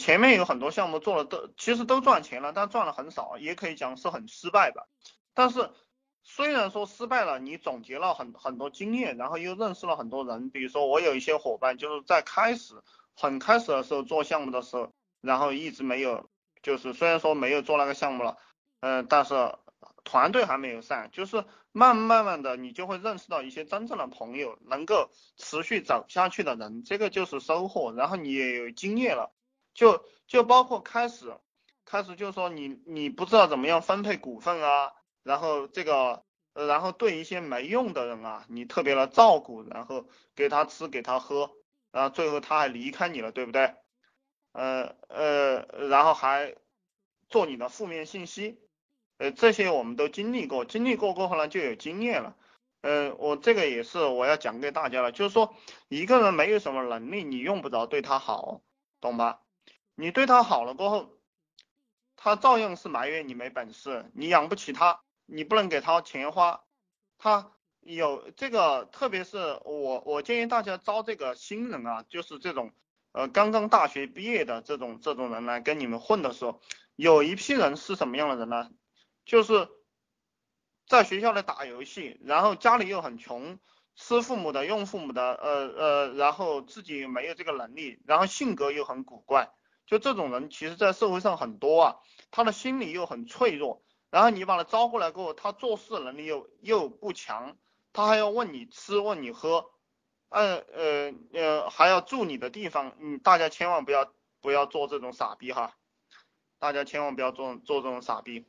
前面有很多项目做了都其实都赚钱了，但赚了很少，也可以讲是很失败吧。但是虽然说失败了，你总结了很很多经验，然后又认识了很多人。比如说我有一些伙伴就是在开始很开始的时候做项目的时候，然后一直没有，就是虽然说没有做那个项目了，嗯，但是团队还没有散，就是慢慢慢的你就会认识到一些真正的朋友，能够持续走下去的人，这个就是收获。然后你也有经验了。就就包括开始，开始就是说你你不知道怎么样分配股份啊，然后这个，然后对一些没用的人啊，你特别的照顾，然后给他吃给他喝，然后最后他还离开你了，对不对？呃呃，然后还做你的负面信息，呃这些我们都经历过，经历过过后呢就有经验了。呃，我这个也是我要讲给大家了，就是说一个人没有什么能力，你用不着对他好，懂吧？你对他好了过后，他照样是埋怨你没本事，你养不起他，你不能给他钱花，他有这个，特别是我，我建议大家招这个新人啊，就是这种呃刚刚大学毕业的这种这种人来跟你们混的时候，有一批人是什么样的人呢？就是在学校里打游戏，然后家里又很穷，吃父母的用父母的，呃呃，然后自己没有这个能力，然后性格又很古怪。就这种人，其实，在社会上很多啊，他的心理又很脆弱，然后你把他招过来过后，他做事能力又又不强，他还要问你吃问你喝，呃呃呃，还要住你的地方，嗯，大家千万不要不要做这种傻逼哈，大家千万不要做做这种傻逼，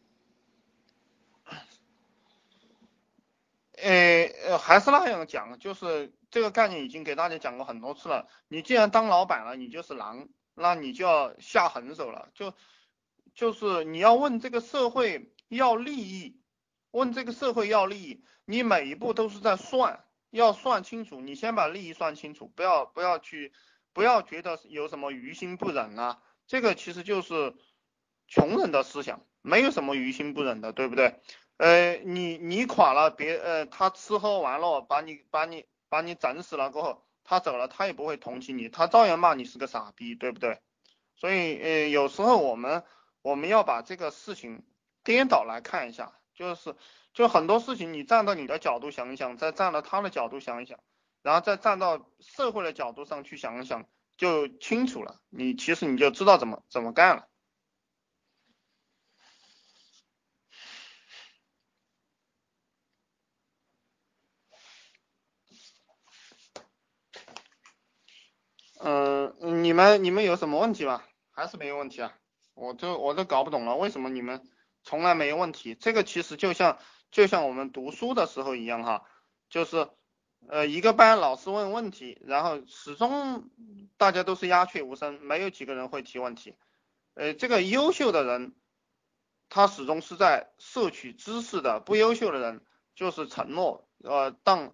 呃呃，还是那样讲，就是这个概念已经给大家讲过很多次了，你既然当老板了，你就是狼。那你就要下狠手了，就就是你要问这个社会要利益，问这个社会要利益，你每一步都是在算，要算清楚，你先把利益算清楚，不要不要去，不要觉得有什么于心不忍啊，这个其实就是穷人的思想，没有什么于心不忍的，对不对？呃，你你垮了，别呃他吃喝玩乐把你把你把你整死了过后。他走了，他也不会同情你，他照样骂你是个傻逼，对不对？所以，呃，有时候我们我们要把这个事情颠倒来看一下，就是就很多事情，你站到你的角度想一想，再站到他的角度想一想，然后再站到社会的角度上去想一想，就清楚了。你其实你就知道怎么怎么干了。嗯，你们你们有什么问题吗？还是没有问题啊？我都我都搞不懂了，为什么你们从来没有问题？这个其实就像就像我们读书的时候一样哈，就是呃一个班老师问问题，然后始终大家都是鸦雀无声，没有几个人会提问题。呃，这个优秀的人他始终是在摄取知识的，不优秀的人就是承诺，呃当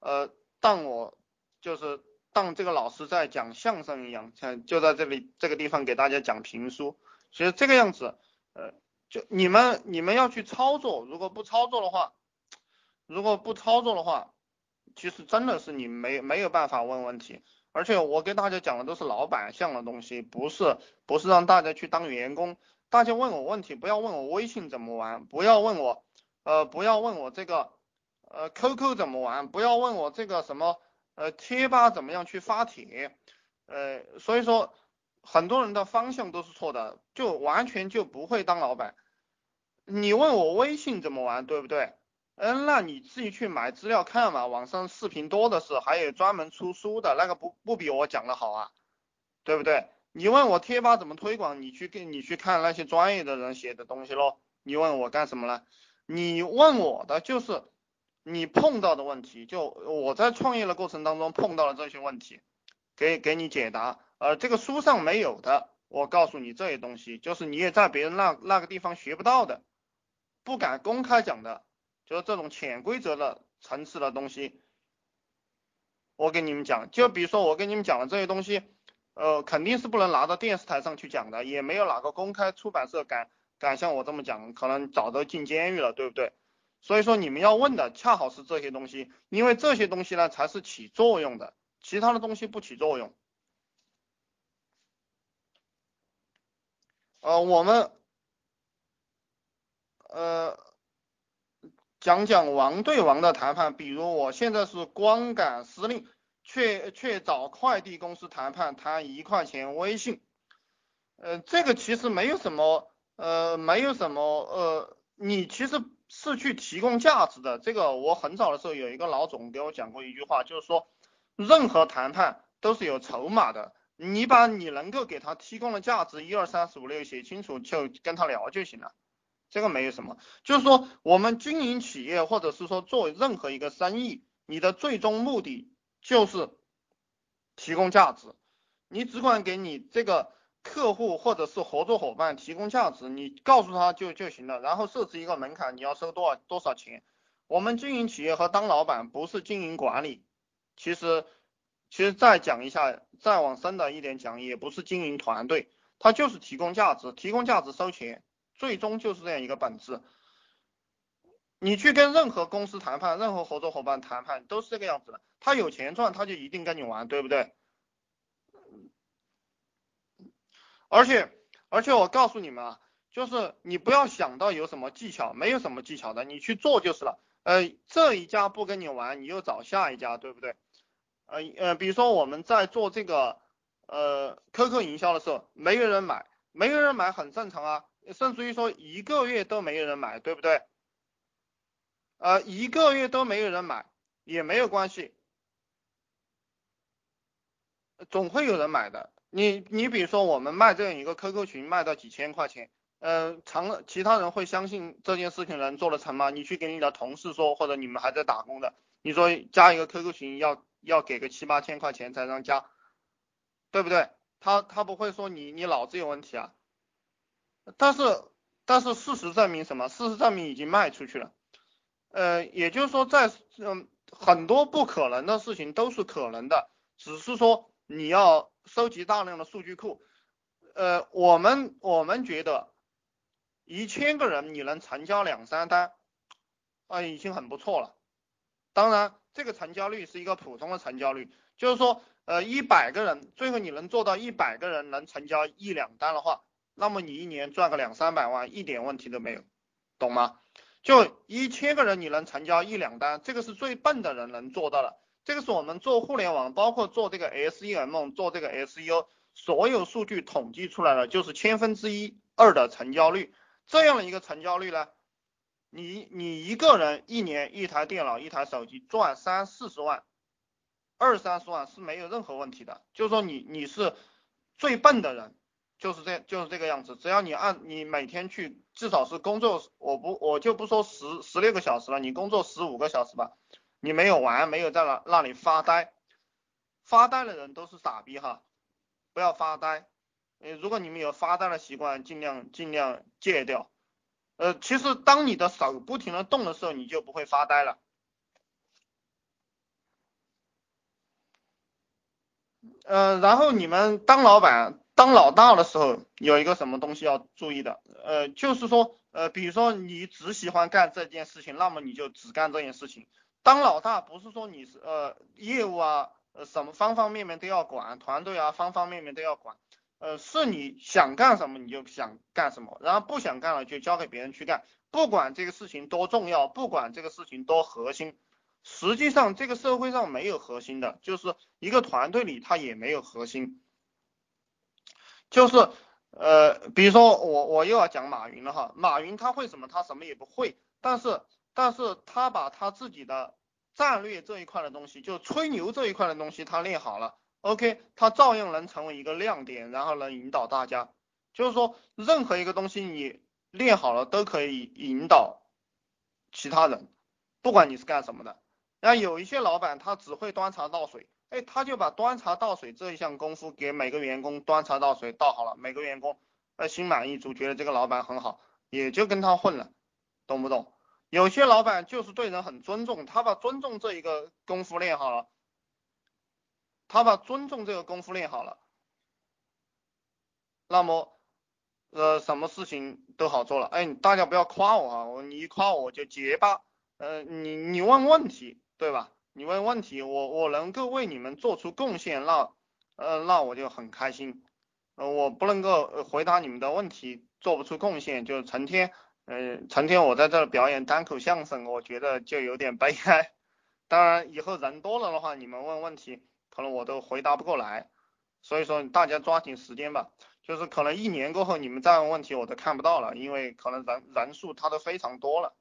呃当我就是。当这个老师在讲相声一样，像就在这里这个地方给大家讲评书，其实这个样子，呃，就你们你们要去操作，如果不操作的话，如果不操作的话，其实真的是你没没有办法问问题，而且我给大家讲的都是老板向的东西，不是不是让大家去当员工，大家问我问题不要问我微信怎么玩，不要问我呃不要问我这个呃 QQ 怎么玩，不要问我这个什么。呃，贴吧怎么样去发帖？呃，所以说很多人的方向都是错的，就完全就不会当老板。你问我微信怎么玩，对不对？嗯，那你自己去买资料看嘛，网上视频多的是，还有专门出书的那个不不比我讲的好啊，对不对？你问我贴吧怎么推广，你去跟你去看那些专业的人写的东西咯。你问我干什么呢？你问我的就是。你碰到的问题，就我在创业的过程当中碰到了这些问题，给给你解答。呃，这个书上没有的，我告诉你这些东西，就是你也在别人那那个地方学不到的，不敢公开讲的，就是这种潜规则的层次的东西，我给你们讲。就比如说我跟你们讲的这些东西，呃，肯定是不能拿到电视台上去讲的，也没有哪个公开出版社敢敢像我这么讲，可能早都进监狱了，对不对？所以说你们要问的恰好是这些东西，因为这些东西呢才是起作用的，其他的东西不起作用。呃，我们呃讲讲王对王的谈判，比如我现在是光杆司令，却却找快递公司谈判，谈一块钱微信，呃，这个其实没有什么，呃，没有什么，呃，你其实是去提供价值的。这个我很早的时候有一个老总给我讲过一句话，就是说，任何谈判都是有筹码的。你把你能够给他提供的价值一二三四五六写清楚，就跟他聊就行了，这个没有什么。就是说，我们经营企业或者是说做任何一个生意，你的最终目的就是提供价值。你只管给你这个客户或者是合作伙伴提供价值，你告诉他就就行了。然后设置一个门槛，你要收多少多少钱。我们经营企业和当老板不是经营管理，其实。其实再讲一下，再往深的一点讲，也不是经营团队，它就是提供价值，提供价值收钱，最终就是这样一个本质。你去跟任何公司谈判，任何合作伙伴谈判都是这个样子的，他有钱赚，他就一定跟你玩，对不对？而且而且我告诉你们啊，就是你不要想到有什么技巧，没有什么技巧的，你去做就是了。呃，这一家不跟你玩，你又找下一家，对不对？呃呃，比如说我们在做这个呃 QQ 营销的时候，没有人买，没有人买很正常啊，甚至于说一个月都没有人买，对不对？呃，一个月都没有人买也没有关系，总会有人买的。你你比如说我们卖这样一个 QQ 群，卖到几千块钱，呃，常其他人会相信这件事情能做得成吗？你去给你的同事说，或者你们还在打工的，你说加一个 QQ 群要。要给个七八千块钱才能加，对不对？他他不会说你你脑子有问题啊。但是但是事实证明什么？事实证明已经卖出去了。呃，也就是说在嗯很多不可能的事情都是可能的，只是说你要收集大量的数据库。呃，我们我们觉得一千个人你能成交两三单，啊已经很不错了。当然。这个成交率是一个普通的成交率，就是说，呃，一百个人，最后你能做到一百个人能成交一两单的话，那么你一年赚个两三百万，一点问题都没有，懂吗？就一千个人你能成交一两单，这个是最笨的人能做到的，这个是我们做互联网，包括做这个 SEM，做这个 SEO，所有数据统计出来的就是千分之一二的成交率，这样的一个成交率呢？你你一个人一年一台电脑一台手机赚三四十万，二三十万是没有任何问题的。就是说你你是最笨的人，就是这就是这个样子。只要你按你每天去至少是工作，我不我就不说十十六个小时了，你工作十五个小时吧，你没有玩，没有在那那里发呆，发呆的人都是傻逼哈，不要发呆。呃，如果你们有发呆的习惯，尽量尽量戒掉。呃，其实当你的手不停的动的时候，你就不会发呆了。呃，然后你们当老板、当老大的时候，有一个什么东西要注意的？呃，就是说，呃，比如说你只喜欢干这件事情，那么你就只干这件事情。当老大不是说你是呃业务啊，呃什么方方面面都要管，团队啊方方面面都要管。呃，是你想干什么你就想干什么，然后不想干了就交给别人去干，不管这个事情多重要，不管这个事情多核心，实际上这个社会上没有核心的，就是一个团队里他也没有核心，就是呃，比如说我我又要讲马云了哈，马云他会什么？他什么也不会，但是但是他把他自己的战略这一块的东西，就吹牛这一块的东西他练好了。OK，他照样能成为一个亮点，然后能引导大家。就是说，任何一个东西你练好了，都可以引导其他人，不管你是干什么的。然后有一些老板他只会端茶倒水，哎，他就把端茶倒水这一项功夫给每个员工端茶倒水倒好了，每个员工呃心满意足，觉得这个老板很好，也就跟他混了，懂不懂？有些老板就是对人很尊重，他把尊重这一个功夫练好了。他把尊重这个功夫练好了，那么，呃，什么事情都好做了。哎，大家不要夸我啊，我你一夸我就结巴。呃，你你问问题对吧？你问问题，我我能够为你们做出贡献，那呃那我就很开心。呃，我不能够回答你们的问题，做不出贡献，就成天，呃，成天我在这表演单口相声，我觉得就有点悲哀。当然，以后人多了的话，你们问问题，可能我都回答不过来。所以说，大家抓紧时间吧。就是可能一年过后，你们再问问题，我都看不到了，因为可能人人数它都非常多了。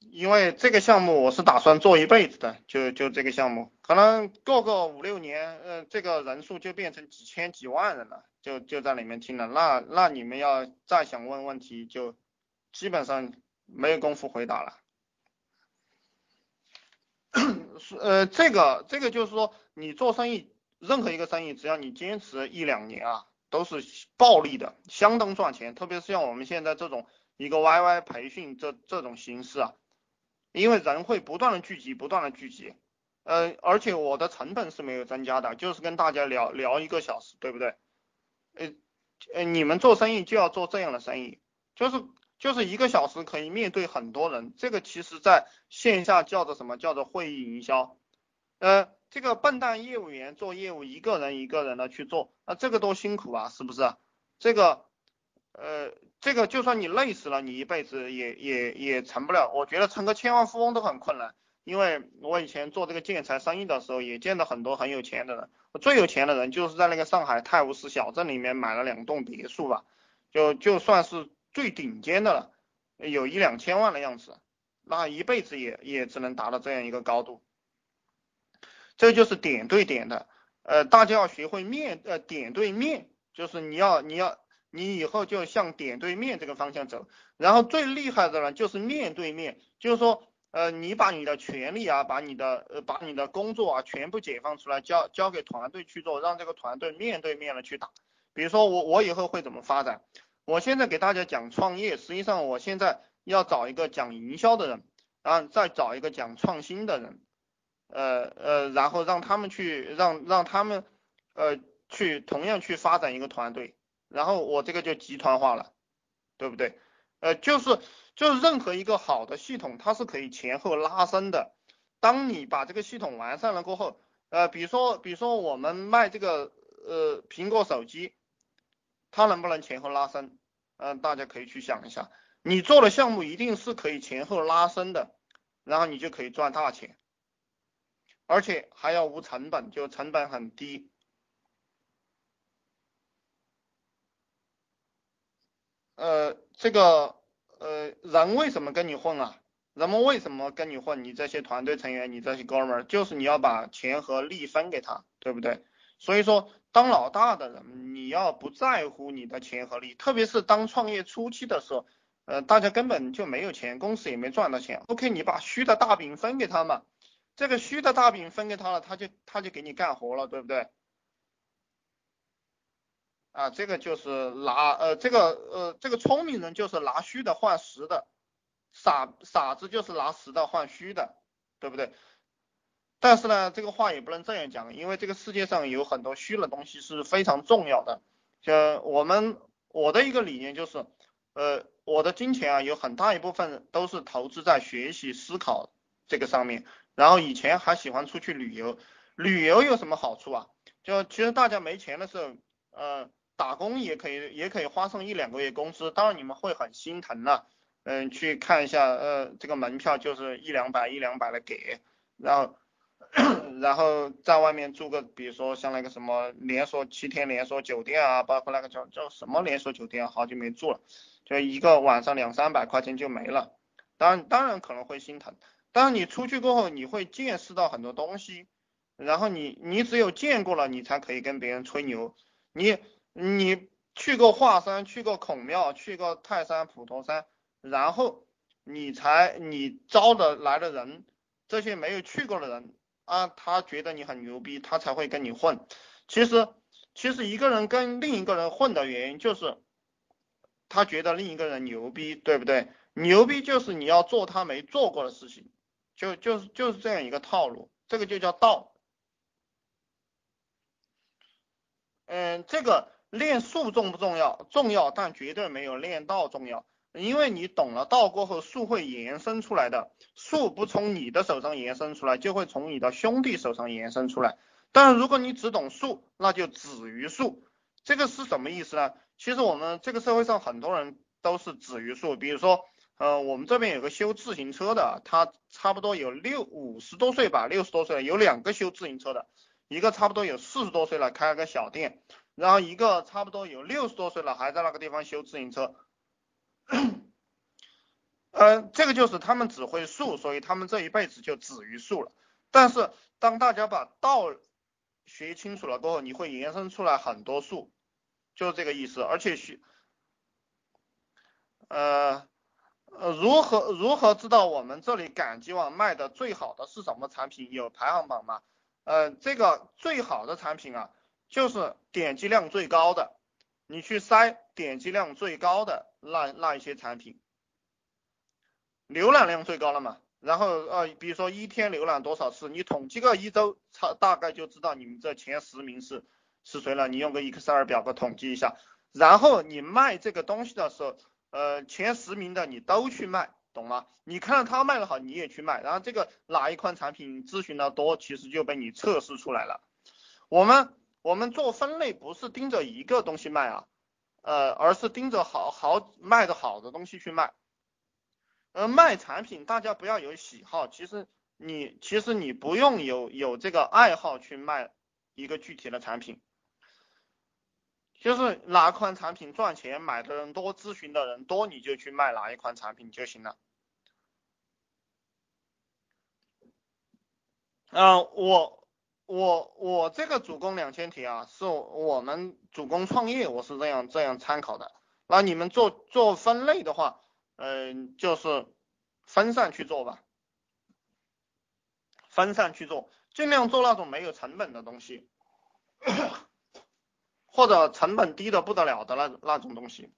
因为这个项目我是打算做一辈子的，就就这个项目，可能过个五六年，呃，这个人数就变成几千几万人了，就就在里面听了。那那你们要再想问问题，就基本上没有功夫回答了。是呃，这个这个就是说，你做生意，任何一个生意，只要你坚持一两年啊，都是暴利的，相当赚钱。特别是像我们现在这种一个 YY 培训这这种形式啊，因为人会不断的聚集，不断的聚集，呃，而且我的成本是没有增加的，就是跟大家聊聊一个小时，对不对？呃呃，你们做生意就要做这样的生意，就是。就是一个小时可以面对很多人，这个其实在线下叫做什么？叫做会议营销。呃，这个笨蛋业务员做业务，一个人一个人的去做，那这个多辛苦啊，是不是？这个，呃，这个就算你累死了，你一辈子也也也成不了。我觉得成个千万富翁都很困难，因为我以前做这个建材生意的时候，也见到很多很有钱的人。最有钱的人就是在那个上海泰晤士小镇里面买了两栋别墅吧，就就算是。最顶尖的了，有一两千万的样子，那一辈子也也只能达到这样一个高度。这就是点对点的，呃，大家要学会面，呃，点对面，就是你要你要你以后就向点对面这个方向走。然后最厉害的呢，就是面对面，就是说，呃，你把你的权利啊，把你的呃把你的工作啊全部解放出来，交交给团队去做，让这个团队面对面的去打。比如说我我以后会怎么发展？我现在给大家讲创业，实际上我现在要找一个讲营销的人，然后再找一个讲创新的人，呃呃，然后让他们去让让他们呃去同样去发展一个团队，然后我这个就集团化了，对不对？呃，就是就是任何一个好的系统，它是可以前后拉伸的。当你把这个系统完善了过后，呃，比如说比如说我们卖这个呃苹果手机。它能不能前后拉伸？嗯，大家可以去想一下。你做的项目一定是可以前后拉伸的，然后你就可以赚大钱，而且还要无成本，就成本很低。呃，这个呃，人为什么跟你混啊？人们为什么跟你混？你这些团队成员，你这些哥们儿，就是你要把钱和利分给他，对不对？所以说。当老大的人，你要不在乎你的钱和利，特别是当创业初期的时候，呃，大家根本就没有钱，公司也没赚到钱。OK，你把虚的大饼分给他嘛，这个虚的大饼分给他了，他就他就给你干活了，对不对？啊，这个就是拿呃这个呃这个聪明人就是拿虚的换实的，傻傻子就是拿实的换虚的，对不对？但是呢，这个话也不能这样讲，因为这个世界上有很多虚的东西是非常重要的。像我们我的一个理念就是，呃，我的金钱啊有很大一部分都是投资在学习思考这个上面。然后以前还喜欢出去旅游，旅游有什么好处啊？就其实大家没钱的时候，呃，打工也可以，也可以花上一两个月工资。当然你们会很心疼了，嗯，去看一下，呃，这个门票就是一两百一两百的给，然后。然后在外面住个，比如说像那个什么连锁七天连锁酒店啊，包括那个叫叫什么连锁酒店，好久没住了，就一个晚上两三百块钱就没了。当然当然可能会心疼，但是你出去过后，你会见识到很多东西，然后你你只有见过了，你才可以跟别人吹牛。你你去过华山，去过孔庙，去过泰山、普陀山，然后你才你招的来的人，这些没有去过的人。啊，他觉得你很牛逼，他才会跟你混。其实，其实一个人跟另一个人混的原因就是，他觉得另一个人牛逼，对不对？牛逼就是你要做他没做过的事情，就就是就是这样一个套路，这个就叫道。嗯，这个练术重不重要？重要，但绝对没有练道重要。因为你懂了道过后，术会延伸出来的，术不从你的手上延伸出来，就会从你的兄弟手上延伸出来。但是如果你只懂术，那就止于术。这个是什么意思呢？其实我们这个社会上很多人都是止于术，比如说，呃，我们这边有个修自行车的，他差不多有六五十多岁吧，六十多岁了，有两个修自行车的，一个差不多有四十多岁了，开了个小店，然后一个差不多有六十多岁了，还在那个地方修自行车。呃，这个就是他们只会术，所以他们这一辈子就止于术了。但是当大家把道学清楚了过后，你会延伸出来很多术，就是这个意思。而且学，呃呃，如何如何知道我们这里赶集网卖的最好的是什么产品？有排行榜吗？呃，这个最好的产品啊，就是点击量最高的，你去筛点击量最高的那那一些产品。浏览量最高了嘛？然后呃，比如说一天浏览多少次，你统计个一周，差大概就知道你们这前十名是是谁了。你用个 Excel 表格统计一下，然后你卖这个东西的时候，呃，前十名的你都去卖，懂吗？你看到他卖的好，你也去卖，然后这个哪一款产品咨询的多，其实就被你测试出来了。我们我们做分类不是盯着一个东西卖啊，呃，而是盯着好好卖的好的东西去卖。呃，卖产品大家不要有喜好，其实你其实你不用有有这个爱好去卖一个具体的产品，就是哪款产品赚钱，买的人多，咨询的人多，你就去卖哪一款产品就行了。嗯，我我我这个主攻两千题啊，是我们主攻创业，我是这样这样参考的。那你们做做分类的话。嗯，就是分散去做吧，分散去做，尽量做那种没有成本的东西，或者成本低的不得了的那那种东西。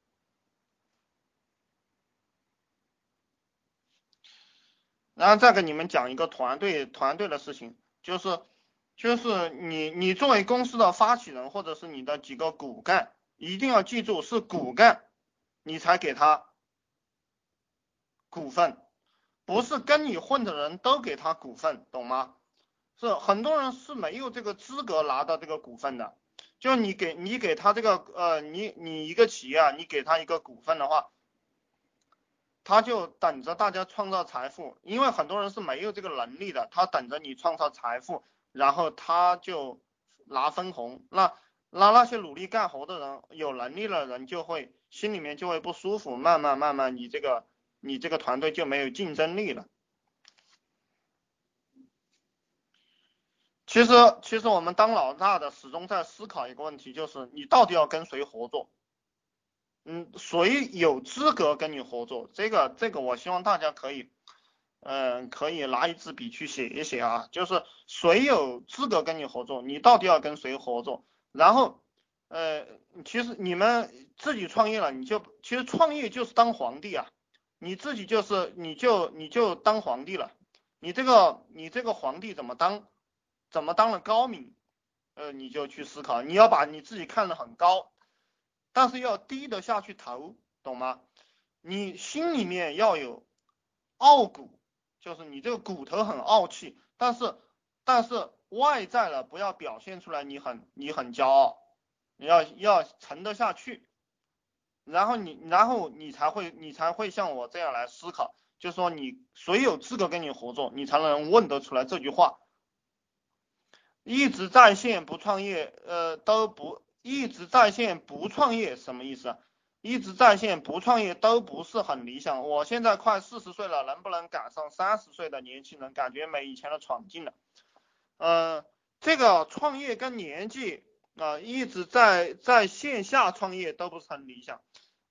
然后再给你们讲一个团队团队的事情，就是就是你你作为公司的发起人或者是你的几个骨干，一定要记住是骨干，你才给他。股份不是跟你混的人都给他股份，懂吗？是很多人是没有这个资格拿到这个股份的。就你给你给他这个呃，你你一个企业啊，你给他一个股份的话，他就等着大家创造财富，因为很多人是没有这个能力的，他等着你创造财富，然后他就拿分红。那那那些努力干活的人，有能力的人就会心里面就会不舒服，慢慢慢慢你这个。你这个团队就没有竞争力了。其实，其实我们当老大的始终在思考一个问题，就是你到底要跟谁合作？嗯，谁有资格跟你合作？这个，这个我希望大家可以，嗯，可以拿一支笔去写一写啊，就是谁有资格跟你合作？你到底要跟谁合作？然后，呃，其实你们自己创业了，你就其实创业就是当皇帝啊。你自己就是你就你就当皇帝了，你这个你这个皇帝怎么当，怎么当了高明，呃，你就去思考，你要把你自己看得很高，但是要低得下去头，懂吗？你心里面要有傲骨，就是你这个骨头很傲气，但是但是外在了不要表现出来你很你很骄傲，你要要沉得下去。然后你，然后你才会，你才会像我这样来思考，就说你谁有资格跟你合作，你才能问得出来这句话。一直在线不创业，呃，都不一直在线不创业什么意思？一直在线不创业都不是很理想。我现在快四十岁了，能不能赶上三十岁的年轻人？感觉没以前的闯劲了。呃，这个创业跟年纪。啊，一直在在线下创业都不是很理想，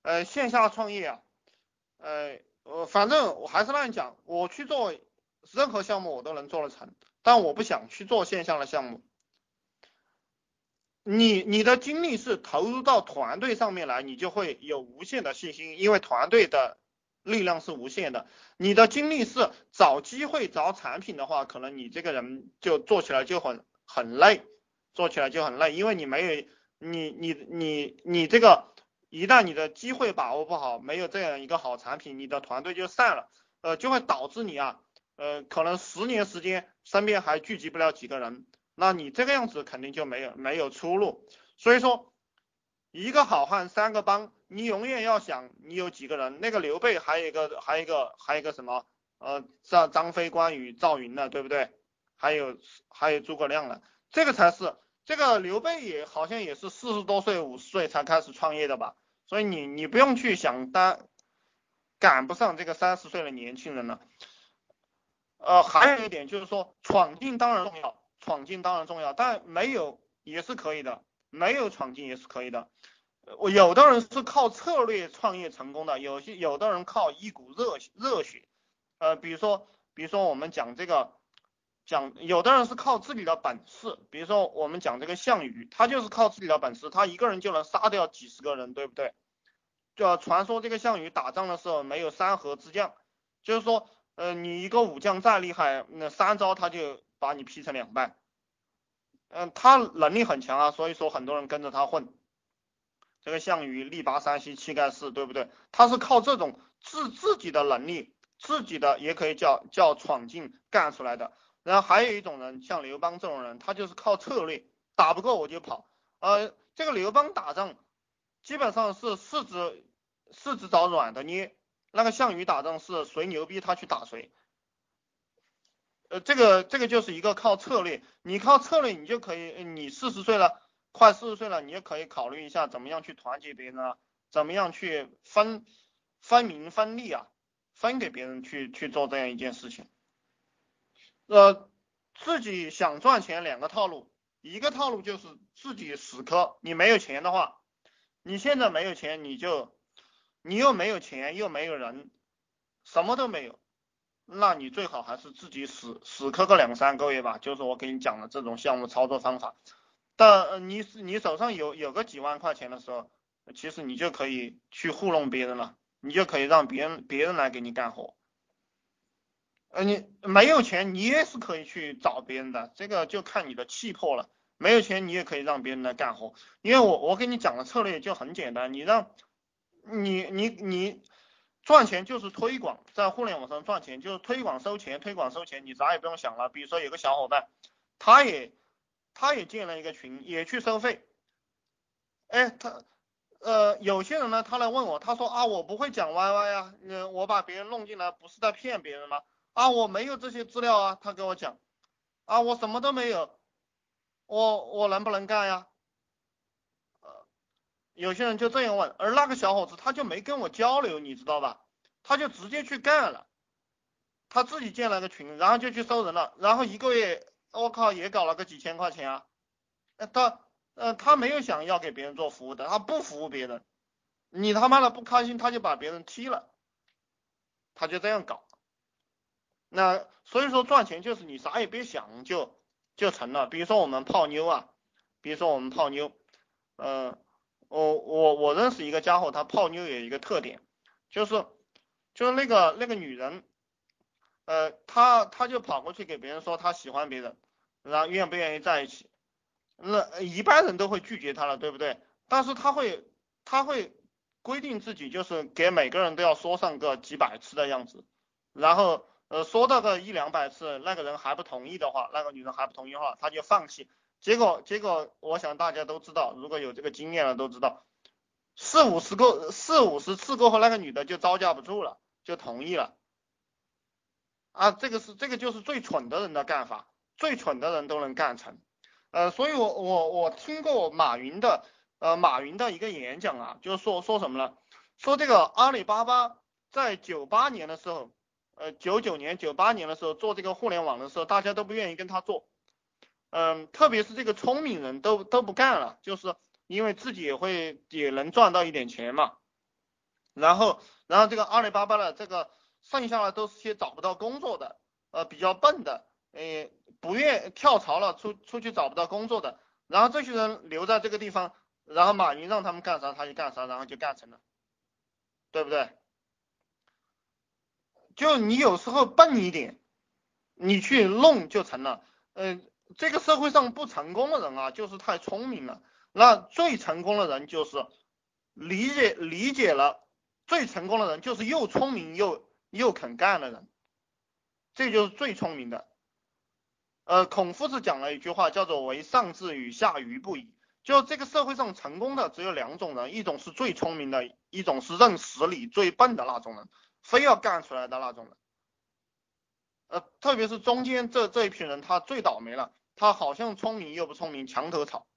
呃，线下创业啊，呃，呃，反正我还是那样讲，我去做任何项目我都能做得成，但我不想去做线下的项目。你你的精力是投入到团队上面来，你就会有无限的信心，因为团队的力量是无限的。你的精力是找机会找产品的话，可能你这个人就做起来就很很累。做起来就很累，因为你没有你你你你这个一旦你的机会把握不好，没有这样一个好产品，你的团队就散了，呃，就会导致你啊，呃，可能十年时间身边还聚集不了几个人，那你这个样子肯定就没有没有出路。所以说，一个好汉三个帮，你永远要想你有几个人。那个刘备还有一个还有一个还有一个什么？呃，张张飞、关羽、赵云呢，对不对？还有还有诸葛亮的，这个才是这个刘备也好像也是四十多岁、五十岁才开始创业的吧？所以你你不用去想当赶不上这个三十岁的年轻人了。呃，还有一点就是说，闯进当然重要，闯进当然重要，但没有也是可以的，没有闯进也是可以的。我有的人是靠策略创业成功的，有些有的人靠一股热热血。呃，比如说，比如说我们讲这个，讲有的人是靠自己的本事，比如说我们讲这个项羽，他就是靠自己的本事，他一个人就能杀掉几十个人，对不对？就传说这个项羽打仗的时候没有三合之将，就是说，呃，你一个武将再厉害，那三招他就把你劈成两半。嗯，他能力很强啊，所以说很多人跟着他混。这个项羽力拔山兮气盖世，对不对？他是靠这种自自己的能力。自己的也可以叫叫闯劲干出来的，然后还有一种人，像刘邦这种人，他就是靠策略，打不过我就跑。呃，这个刘邦打仗基本上是四肢四肢找软的捏，那个项羽打仗是谁牛逼他去打谁。呃，这个这个就是一个靠策略，你靠策略你就可以，你四十岁了，快四十岁了，你也可以考虑一下怎么样去团结别人啊，怎么样去分分名分利啊。分给别人去去做这样一件事情，呃，自己想赚钱两个套路，一个套路就是自己死磕，你没有钱的话，你现在没有钱，你就你又没有钱又没有人，什么都没有，那你最好还是自己死死磕个两三个月吧，就是我给你讲的这种项目操作方法。但你你手上有有个几万块钱的时候，其实你就可以去糊弄别人了。你就可以让别人别人来给你干活，呃，你没有钱，你也是可以去找别人的，这个就看你的气魄了。没有钱，你也可以让别人来干活，因为我我给你讲的策略就很简单，你让，你你你赚钱就是推广，在互联网上赚钱就是推广收钱，推广收钱，你啥也不用想了。比如说有个小伙伴，他也他也建了一个群，也去收费，哎，他。呃，有些人呢，他来问我，他说啊，我不会讲 YY 呀，我把别人弄进来，不是在骗别人吗？啊，我没有这些资料啊，他跟我讲，啊，我什么都没有，我我能不能干呀？有些人就这样问，而那个小伙子他就没跟我交流，你知道吧？他就直接去干了，他自己建了个群，然后就去收人了，然后一个月，我靠，也搞了个几千块钱啊，他。呃，他没有想要给别人做服务的，他不服务别人，你他妈的不开心，他就把别人踢了，他就这样搞。那所以说赚钱就是你啥也别想就就成了。比如说我们泡妞啊，比如说我们泡妞，呃，我我我认识一个家伙，他泡妞有一个特点，就是就是那个那个女人，呃，他他就跑过去给别人说他喜欢别人，然后愿不愿意在一起。那一般人都会拒绝他了，对不对？但是他会，他会规定自己就是给每个人都要说上个几百次的样子，然后呃说到个一两百次，那个人还不同意的话，那个女人还不同意的话，他就放弃。结果结果，我想大家都知道，如果有这个经验了都知道，四五十个四五十次过后，那个女的就招架不住了，就同意了。啊，这个是这个就是最蠢的人的干法，最蠢的人都能干成。呃，所以我我我听过马云的呃马云的一个演讲啊，就是说说什么呢？说这个阿里巴巴在九八年的时候，呃九九年九八年的时候做这个互联网的时候，大家都不愿意跟他做，嗯，特别是这个聪明人都都不干了，就是因为自己也会也能赚到一点钱嘛。然后然后这个阿里巴巴的这个剩下的都是些找不到工作的，呃比较笨的。诶，不愿跳槽了，出出去找不到工作的，然后这些人留在这个地方，然后马云让他们干啥他就干啥，然后就干成了，对不对？就你有时候笨一点，你去弄就成了。嗯，这个社会上不成功的人啊，就是太聪明了。那最成功的人就是理解理解了，最成功的人就是又聪明又又肯干的人，这就是最聪明的。呃，孔夫子讲了一句话，叫做“为上智与下愚不已”。就这个社会上成功的只有两种人，一种是最聪明的，一种是认识理最笨的那种人，非要干出来的那种人。呃特别是中间这这一批人他最倒霉了他好像聪明又不聪明墙头草。